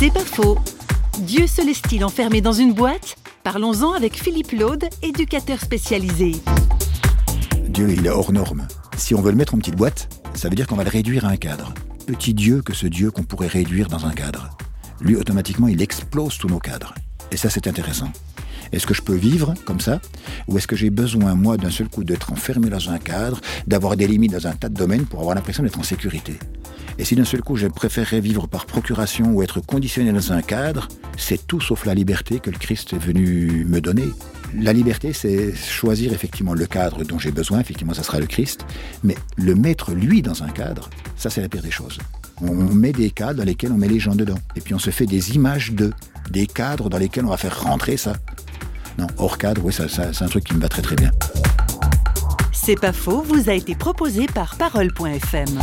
C'est pas faux. Dieu se laisse-t-il enfermer dans une boîte? Parlons-en avec Philippe Laude, éducateur spécialisé. Dieu, il est hors norme. Si on veut le mettre en petite boîte, ça veut dire qu'on va le réduire à un cadre. Petit Dieu que ce Dieu qu'on pourrait réduire dans un cadre. Lui, automatiquement, il explose tous nos cadres. Et ça, c'est intéressant. Est-ce que je peux vivre comme ça? Ou est-ce que j'ai besoin, moi, d'un seul coup, d'être enfermé dans un cadre, d'avoir des limites dans un tas de domaines pour avoir l'impression d'être en sécurité? Et si d'un seul coup, je préférerais vivre par procuration ou être conditionné dans un cadre, c'est tout sauf la liberté que le Christ est venu me donner. La liberté, c'est choisir effectivement le cadre dont j'ai besoin, effectivement, ça sera le Christ, mais le mettre, lui, dans un cadre, ça, c'est la pire des choses. On met des cadres dans lesquels on met les gens dedans. Et puis on se fait des images d'eux, des cadres dans lesquels on va faire rentrer ça. Non, hors cadre, oui, ça, c'est un truc qui me va très très bien. C'est pas faux, vous a été proposé par Parole.fm.